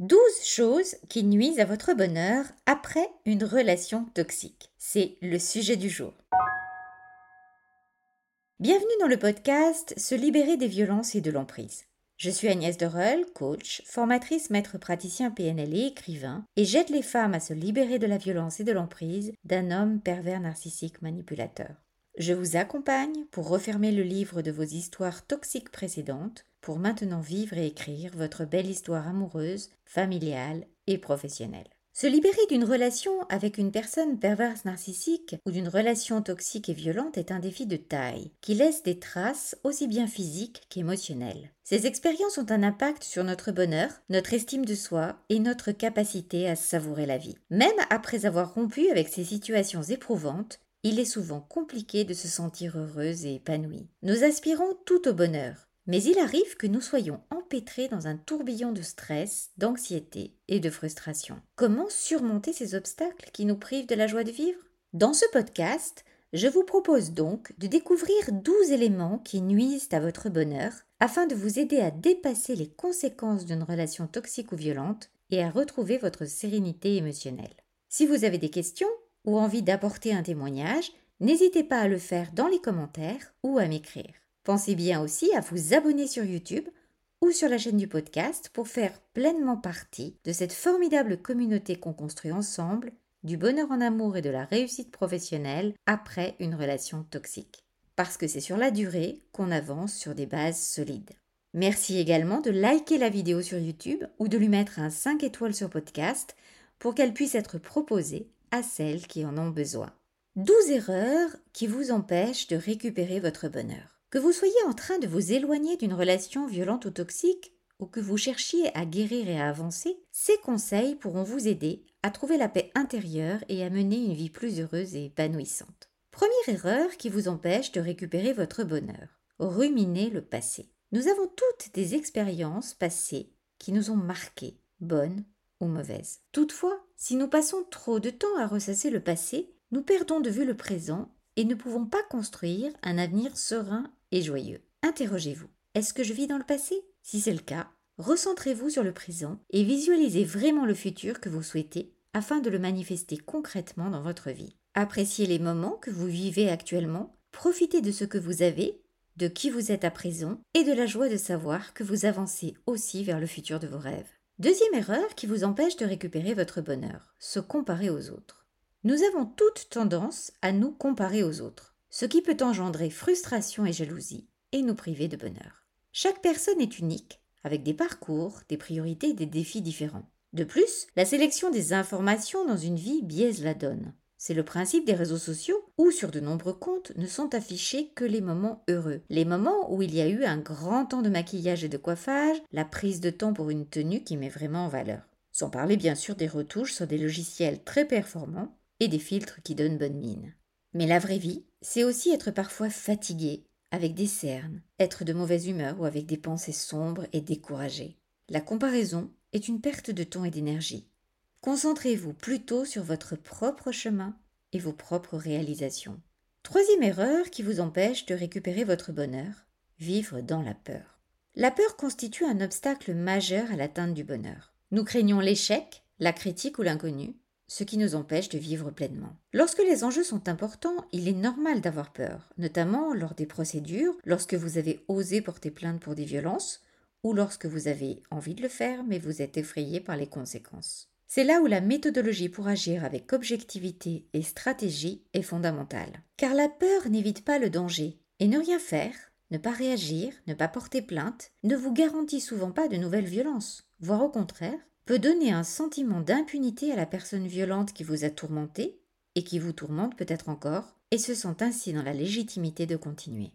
12 choses qui nuisent à votre bonheur après une relation toxique. C'est le sujet du jour. Bienvenue dans le podcast Se libérer des violences et de l'emprise. Je suis Agnès Dorel, coach, formatrice maître praticien PNL et écrivain, et j'aide les femmes à se libérer de la violence et de l'emprise d'un homme pervers narcissique manipulateur. Je vous accompagne pour refermer le livre de vos histoires toxiques précédentes pour maintenant vivre et écrire votre belle histoire amoureuse, familiale et professionnelle. Se libérer d'une relation avec une personne perverse narcissique ou d'une relation toxique et violente est un défi de taille, qui laisse des traces aussi bien physiques qu'émotionnelles. Ces expériences ont un impact sur notre bonheur, notre estime de soi et notre capacité à savourer la vie. Même après avoir rompu avec ces situations éprouvantes, il est souvent compliqué de se sentir heureuse et épanouie. Nous aspirons tout au bonheur, mais il arrive que nous soyons empêtrés dans un tourbillon de stress, d'anxiété et de frustration. Comment surmonter ces obstacles qui nous privent de la joie de vivre? Dans ce podcast, je vous propose donc de découvrir 12 éléments qui nuisent à votre bonheur afin de vous aider à dépasser les conséquences d'une relation toxique ou violente et à retrouver votre sérénité émotionnelle. Si vous avez des questions ou envie d'apporter un témoignage, n'hésitez pas à le faire dans les commentaires ou à m'écrire. Pensez bien aussi à vous abonner sur YouTube ou sur la chaîne du podcast pour faire pleinement partie de cette formidable communauté qu'on construit ensemble du bonheur en amour et de la réussite professionnelle après une relation toxique. Parce que c'est sur la durée qu'on avance sur des bases solides. Merci également de liker la vidéo sur YouTube ou de lui mettre un 5 étoiles sur podcast pour qu'elle puisse être proposée à celles qui en ont besoin. 12 erreurs qui vous empêchent de récupérer votre bonheur. Que vous soyez en train de vous éloigner d'une relation violente ou toxique, ou que vous cherchiez à guérir et à avancer, ces conseils pourront vous aider à trouver la paix intérieure et à mener une vie plus heureuse et épanouissante. Première erreur qui vous empêche de récupérer votre bonheur. Ruminer le passé. Nous avons toutes des expériences passées qui nous ont marquées, bonnes ou mauvaises. Toutefois, si nous passons trop de temps à ressasser le passé, nous perdons de vue le présent et ne pouvons pas construire un avenir serein et joyeux. Interrogez-vous. Est-ce que je vis dans le passé? Si c'est le cas, recentrez-vous sur le présent et visualisez vraiment le futur que vous souhaitez afin de le manifester concrètement dans votre vie. Appréciez les moments que vous vivez actuellement, profitez de ce que vous avez, de qui vous êtes à présent et de la joie de savoir que vous avancez aussi vers le futur de vos rêves. Deuxième erreur qui vous empêche de récupérer votre bonheur, se comparer aux autres. Nous avons toute tendance à nous comparer aux autres ce qui peut engendrer frustration et jalousie et nous priver de bonheur. Chaque personne est unique, avec des parcours, des priorités et des défis différents. De plus, la sélection des informations dans une vie biaise la donne. C'est le principe des réseaux sociaux où sur de nombreux comptes ne sont affichés que les moments heureux, les moments où il y a eu un grand temps de maquillage et de coiffage, la prise de temps pour une tenue qui met vraiment en valeur. Sans parler bien sûr des retouches sur des logiciels très performants et des filtres qui donnent bonne mine. Mais la vraie vie, c'est aussi être parfois fatigué, avec des cernes, être de mauvaise humeur ou avec des pensées sombres et découragées. La comparaison est une perte de temps et d'énergie. Concentrez-vous plutôt sur votre propre chemin et vos propres réalisations. Troisième erreur qui vous empêche de récupérer votre bonheur, vivre dans la peur. La peur constitue un obstacle majeur à l'atteinte du bonheur. Nous craignons l'échec, la critique ou l'inconnu, ce qui nous empêche de vivre pleinement. Lorsque les enjeux sont importants, il est normal d'avoir peur, notamment lors des procédures, lorsque vous avez osé porter plainte pour des violences, ou lorsque vous avez envie de le faire mais vous êtes effrayé par les conséquences. C'est là où la méthodologie pour agir avec objectivité et stratégie est fondamentale. Car la peur n'évite pas le danger, et ne rien faire, ne pas réagir, ne pas porter plainte, ne vous garantit souvent pas de nouvelles violences, voire au contraire, peut donner un sentiment d'impunité à la personne violente qui vous a tourmenté et qui vous tourmente peut-être encore, et se sent ainsi dans la légitimité de continuer.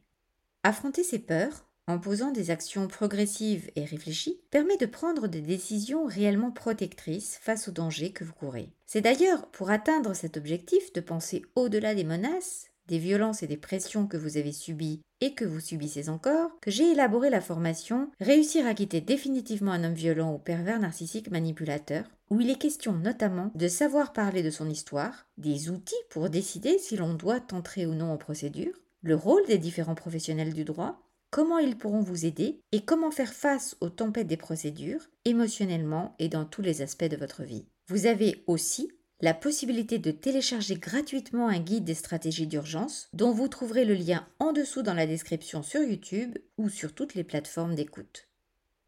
Affronter ses peurs, en posant des actions progressives et réfléchies, permet de prendre des décisions réellement protectrices face aux dangers que vous courez. C'est d'ailleurs pour atteindre cet objectif de penser au-delà des menaces des violences et des pressions que vous avez subies et que vous subissez encore, que j'ai élaboré la formation Réussir à quitter définitivement un homme violent ou pervers narcissique manipulateur, où il est question notamment de savoir parler de son histoire, des outils pour décider si l'on doit entrer ou non en procédure, le rôle des différents professionnels du droit, comment ils pourront vous aider et comment faire face aux tempêtes des procédures, émotionnellement et dans tous les aspects de votre vie. Vous avez aussi la possibilité de télécharger gratuitement un guide des stratégies d'urgence dont vous trouverez le lien en dessous dans la description sur YouTube ou sur toutes les plateformes d'écoute.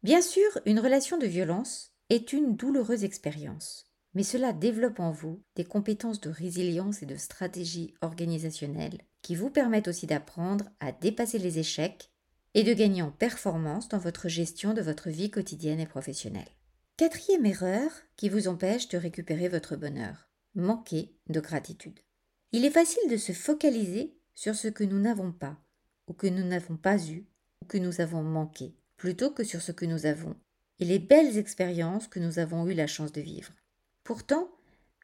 Bien sûr, une relation de violence est une douloureuse expérience, mais cela développe en vous des compétences de résilience et de stratégie organisationnelle qui vous permettent aussi d'apprendre à dépasser les échecs et de gagner en performance dans votre gestion de votre vie quotidienne et professionnelle. Quatrième erreur qui vous empêche de récupérer votre bonheur. Manquer de gratitude. Il est facile de se focaliser sur ce que nous n'avons pas, ou que nous n'avons pas eu, ou que nous avons manqué, plutôt que sur ce que nous avons, et les belles expériences que nous avons eu la chance de vivre. Pourtant,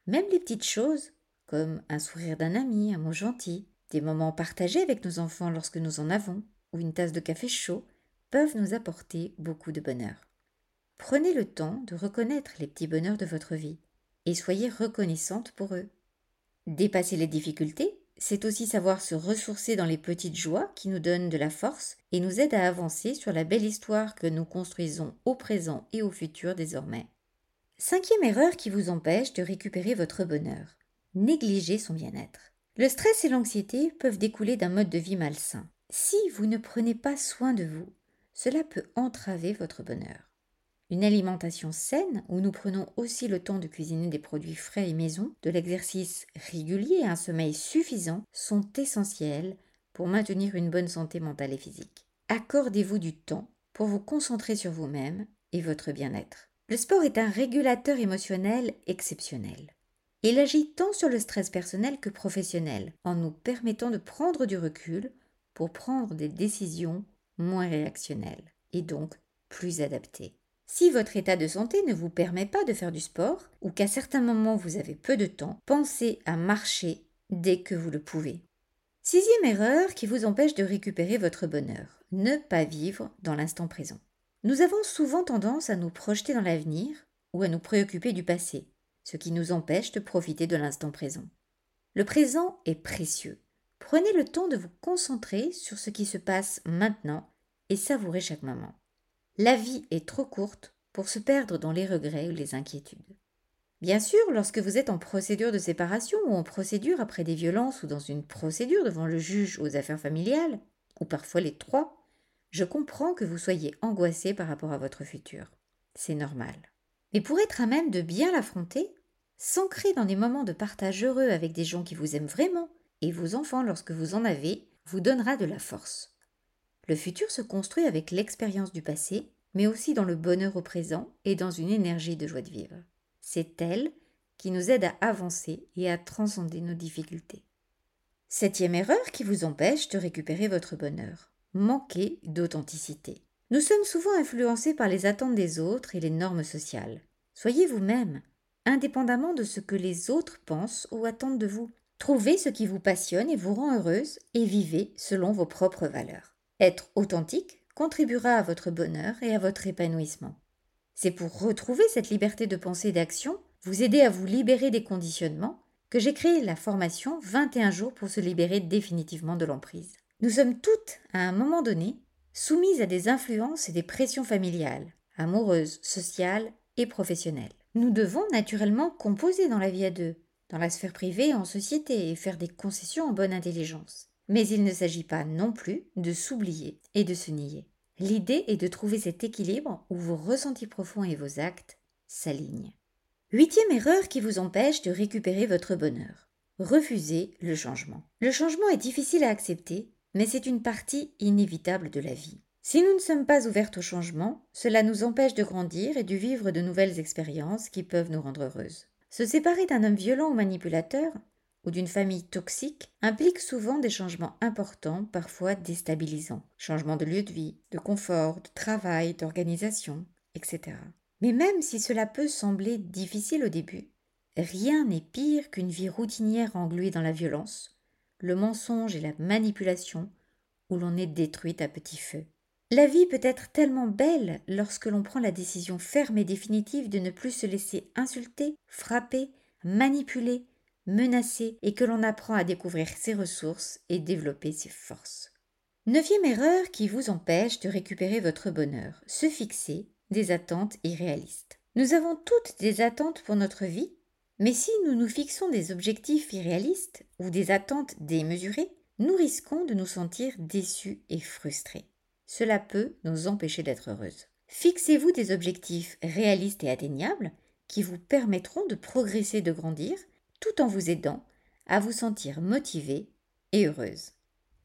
même les petites choses, comme un sourire d'un ami, un mot gentil, des moments partagés avec nos enfants lorsque nous en avons, ou une tasse de café chaud, peuvent nous apporter beaucoup de bonheur. Prenez le temps de reconnaître les petits bonheurs de votre vie et soyez reconnaissante pour eux. Dépasser les difficultés, c'est aussi savoir se ressourcer dans les petites joies qui nous donnent de la force et nous aident à avancer sur la belle histoire que nous construisons au présent et au futur désormais. Cinquième erreur qui vous empêche de récupérer votre bonheur. Négliger son bien-être. Le stress et l'anxiété peuvent découler d'un mode de vie malsain. Si vous ne prenez pas soin de vous, cela peut entraver votre bonheur. Une alimentation saine, où nous prenons aussi le temps de cuisiner des produits frais et maison, de l'exercice régulier et un sommeil suffisant sont essentiels pour maintenir une bonne santé mentale et physique. Accordez-vous du temps pour vous concentrer sur vous-même et votre bien-être. Le sport est un régulateur émotionnel exceptionnel. Il agit tant sur le stress personnel que professionnel, en nous permettant de prendre du recul pour prendre des décisions moins réactionnelles et donc plus adaptées. Si votre état de santé ne vous permet pas de faire du sport ou qu'à certains moments vous avez peu de temps, pensez à marcher dès que vous le pouvez. Sixième erreur qui vous empêche de récupérer votre bonheur. Ne pas vivre dans l'instant présent. Nous avons souvent tendance à nous projeter dans l'avenir ou à nous préoccuper du passé, ce qui nous empêche de profiter de l'instant présent. Le présent est précieux. Prenez le temps de vous concentrer sur ce qui se passe maintenant et savourez chaque moment. La vie est trop courte pour se perdre dans les regrets ou les inquiétudes. Bien sûr, lorsque vous êtes en procédure de séparation ou en procédure après des violences ou dans une procédure devant le juge aux affaires familiales, ou parfois les trois, je comprends que vous soyez angoissé par rapport à votre futur. C'est normal. Mais pour être à même de bien l'affronter, s'ancrer dans des moments de partage heureux avec des gens qui vous aiment vraiment, et vos enfants lorsque vous en avez, vous donnera de la force. Le futur se construit avec l'expérience du passé, mais aussi dans le bonheur au présent et dans une énergie de joie de vivre. C'est elle qui nous aide à avancer et à transcender nos difficultés. Septième erreur qui vous empêche de récupérer votre bonheur. Manquer d'authenticité. Nous sommes souvent influencés par les attentes des autres et les normes sociales. Soyez vous-même, indépendamment de ce que les autres pensent ou attendent de vous. Trouvez ce qui vous passionne et vous rend heureuse et vivez selon vos propres valeurs. Être authentique contribuera à votre bonheur et à votre épanouissement. C'est pour retrouver cette liberté de pensée et d'action, vous aider à vous libérer des conditionnements, que j'ai créé la formation 21 jours pour se libérer définitivement de l'emprise. Nous sommes toutes, à un moment donné, soumises à des influences et des pressions familiales, amoureuses, sociales et professionnelles. Nous devons naturellement composer dans la vie à deux, dans la sphère privée, en société, et faire des concessions en bonne intelligence. Mais il ne s'agit pas non plus de s'oublier et de se nier. L'idée est de trouver cet équilibre où vos ressentis profonds et vos actes s'alignent. Huitième erreur qui vous empêche de récupérer votre bonheur. Refuser le changement. Le changement est difficile à accepter, mais c'est une partie inévitable de la vie. Si nous ne sommes pas ouvertes au changement, cela nous empêche de grandir et de vivre de nouvelles expériences qui peuvent nous rendre heureuses. Se séparer d'un homme violent ou manipulateur, ou d'une famille toxique implique souvent des changements importants, parfois déstabilisants. Changement de lieu de vie, de confort, de travail, d'organisation, etc. Mais même si cela peut sembler difficile au début, rien n'est pire qu'une vie routinière engluée dans la violence, le mensonge et la manipulation, où l'on est détruite à petit feu. La vie peut être tellement belle lorsque l'on prend la décision ferme et définitive de ne plus se laisser insulter, frapper, manipuler, menacé et que l'on apprend à découvrir ses ressources et développer ses forces. Neuvième erreur qui vous empêche de récupérer votre bonheur, se fixer des attentes irréalistes. Nous avons toutes des attentes pour notre vie, mais si nous nous fixons des objectifs irréalistes ou des attentes démesurées, nous risquons de nous sentir déçus et frustrés. Cela peut nous empêcher d'être heureuses. Fixez-vous des objectifs réalistes et atteignables qui vous permettront de progresser, de grandir, tout en vous aidant à vous sentir motivée et heureuse.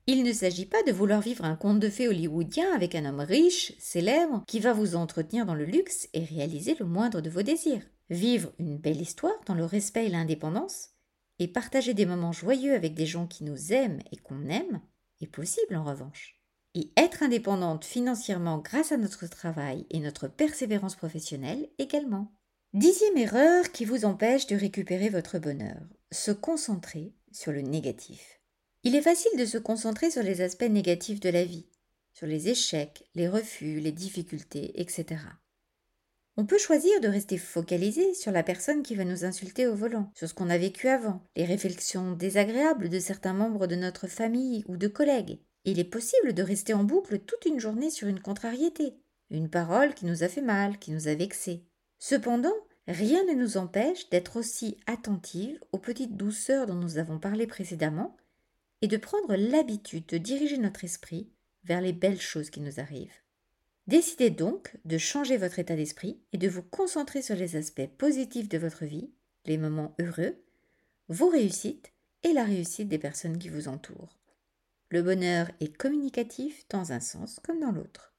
Il ne s'agit pas de vouloir vivre un conte de fées hollywoodien avec un homme riche, célèbre, qui va vous entretenir dans le luxe et réaliser le moindre de vos désirs. Vivre une belle histoire dans le respect et l'indépendance, et partager des moments joyeux avec des gens qui nous aiment et qu'on aime, est possible en revanche. Et être indépendante financièrement grâce à notre travail et notre persévérance professionnelle également. Dixième erreur qui vous empêche de récupérer votre bonheur. Se concentrer sur le négatif. Il est facile de se concentrer sur les aspects négatifs de la vie, sur les échecs, les refus, les difficultés, etc. On peut choisir de rester focalisé sur la personne qui va nous insulter au volant, sur ce qu'on a vécu avant, les réflexions désagréables de certains membres de notre famille ou de collègues. Il est possible de rester en boucle toute une journée sur une contrariété, une parole qui nous a fait mal, qui nous a vexés. Cependant, rien ne nous empêche d'être aussi attentive aux petites douceurs dont nous avons parlé précédemment et de prendre l'habitude de diriger notre esprit vers les belles choses qui nous arrivent. Décidez donc de changer votre état d'esprit et de vous concentrer sur les aspects positifs de votre vie, les moments heureux, vos réussites et la réussite des personnes qui vous entourent. Le bonheur est communicatif dans un sens comme dans l'autre.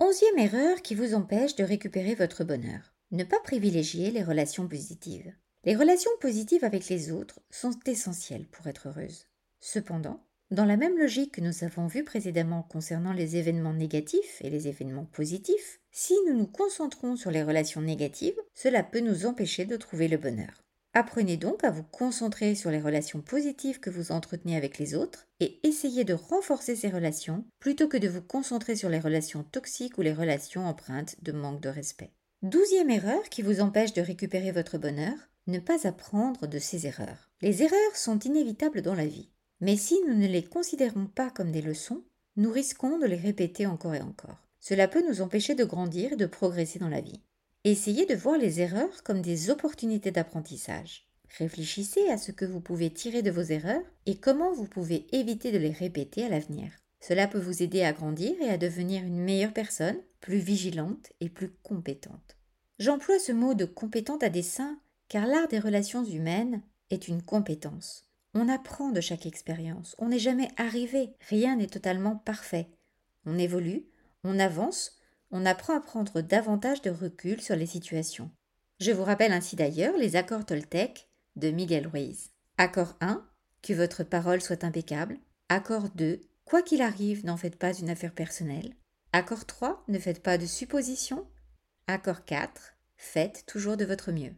Onzième erreur qui vous empêche de récupérer votre bonheur. Ne pas privilégier les relations positives. Les relations positives avec les autres sont essentielles pour être heureuse. Cependant, dans la même logique que nous avons vu précédemment concernant les événements négatifs et les événements positifs, si nous nous concentrons sur les relations négatives, cela peut nous empêcher de trouver le bonheur. Apprenez donc à vous concentrer sur les relations positives que vous entretenez avec les autres et essayez de renforcer ces relations plutôt que de vous concentrer sur les relations toxiques ou les relations empreintes de manque de respect. Douzième erreur qui vous empêche de récupérer votre bonheur, ne pas apprendre de ces erreurs. Les erreurs sont inévitables dans la vie. Mais si nous ne les considérons pas comme des leçons, nous risquons de les répéter encore et encore. Cela peut nous empêcher de grandir et de progresser dans la vie. Essayez de voir les erreurs comme des opportunités d'apprentissage. Réfléchissez à ce que vous pouvez tirer de vos erreurs et comment vous pouvez éviter de les répéter à l'avenir. Cela peut vous aider à grandir et à devenir une meilleure personne, plus vigilante et plus compétente. J'emploie ce mot de compétente à dessein car l'art des relations humaines est une compétence. On apprend de chaque expérience, on n'est jamais arrivé, rien n'est totalement parfait. On évolue, on avance, on apprend à prendre davantage de recul sur les situations. Je vous rappelle ainsi d'ailleurs les accords Toltec de Miguel Ruiz. Accord 1, que votre parole soit impeccable. Accord 2, quoi qu'il arrive, n'en faites pas une affaire personnelle. Accord 3, ne faites pas de suppositions. Accord 4, faites toujours de votre mieux.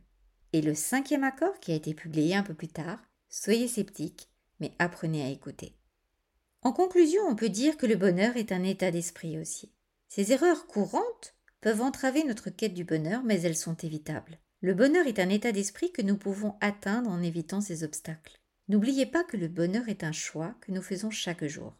Et le cinquième accord, qui a été publié un peu plus tard, Soyez sceptique, mais apprenez à écouter. En conclusion, on peut dire que le bonheur est un état d'esprit aussi. Ces erreurs courantes peuvent entraver notre quête du bonheur, mais elles sont évitables. Le bonheur est un état d'esprit que nous pouvons atteindre en évitant ces obstacles. N'oubliez pas que le bonheur est un choix que nous faisons chaque jour.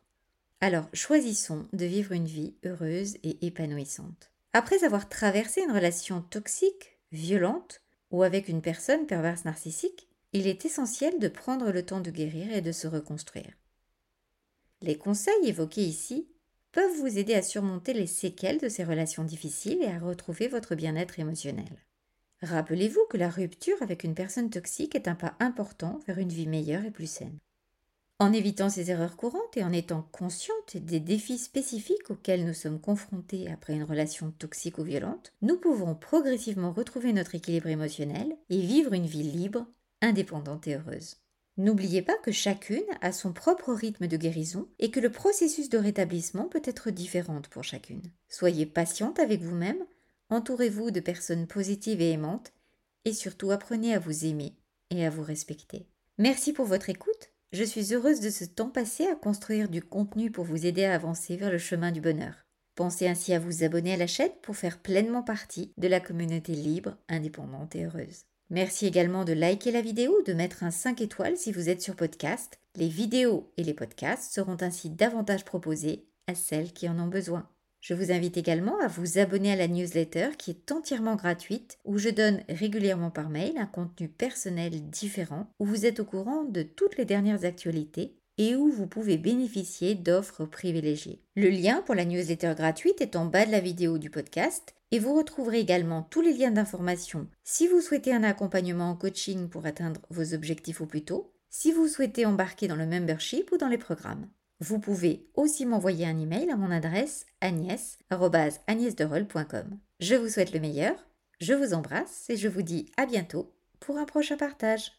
Alors choisissons de vivre une vie heureuse et épanouissante. Après avoir traversé une relation toxique, violente, ou avec une personne perverse narcissique, il est essentiel de prendre le temps de guérir et de se reconstruire. Les conseils évoqués ici peuvent vous aider à surmonter les séquelles de ces relations difficiles et à retrouver votre bien-être émotionnel. Rappelez-vous que la rupture avec une personne toxique est un pas important vers une vie meilleure et plus saine. En évitant ces erreurs courantes et en étant consciente des défis spécifiques auxquels nous sommes confrontés après une relation toxique ou violente, nous pouvons progressivement retrouver notre équilibre émotionnel et vivre une vie libre, indépendante et heureuse. N'oubliez pas que chacune a son propre rythme de guérison et que le processus de rétablissement peut être différent pour chacune. Soyez patiente avec vous-même, entourez-vous de personnes positives et aimantes et surtout apprenez à vous aimer et à vous respecter. Merci pour votre écoute. Je suis heureuse de ce temps passé à construire du contenu pour vous aider à avancer vers le chemin du bonheur. Pensez ainsi à vous abonner à la chaîne pour faire pleinement partie de la communauté libre, indépendante et heureuse. Merci également de liker la vidéo, de mettre un 5 étoiles si vous êtes sur podcast. Les vidéos et les podcasts seront ainsi davantage proposés à celles qui en ont besoin. Je vous invite également à vous abonner à la newsletter qui est entièrement gratuite, où je donne régulièrement par mail un contenu personnel différent, où vous êtes au courant de toutes les dernières actualités et où vous pouvez bénéficier d'offres privilégiées. Le lien pour la newsletter gratuite est en bas de la vidéo du podcast et vous retrouverez également tous les liens d'information si vous souhaitez un accompagnement en coaching pour atteindre vos objectifs au plus tôt, si vous souhaitez embarquer dans le membership ou dans les programmes. Vous pouvez aussi m'envoyer un email à mon adresse agnès.agnesderol.com. Je vous souhaite le meilleur, je vous embrasse et je vous dis à bientôt pour un prochain partage.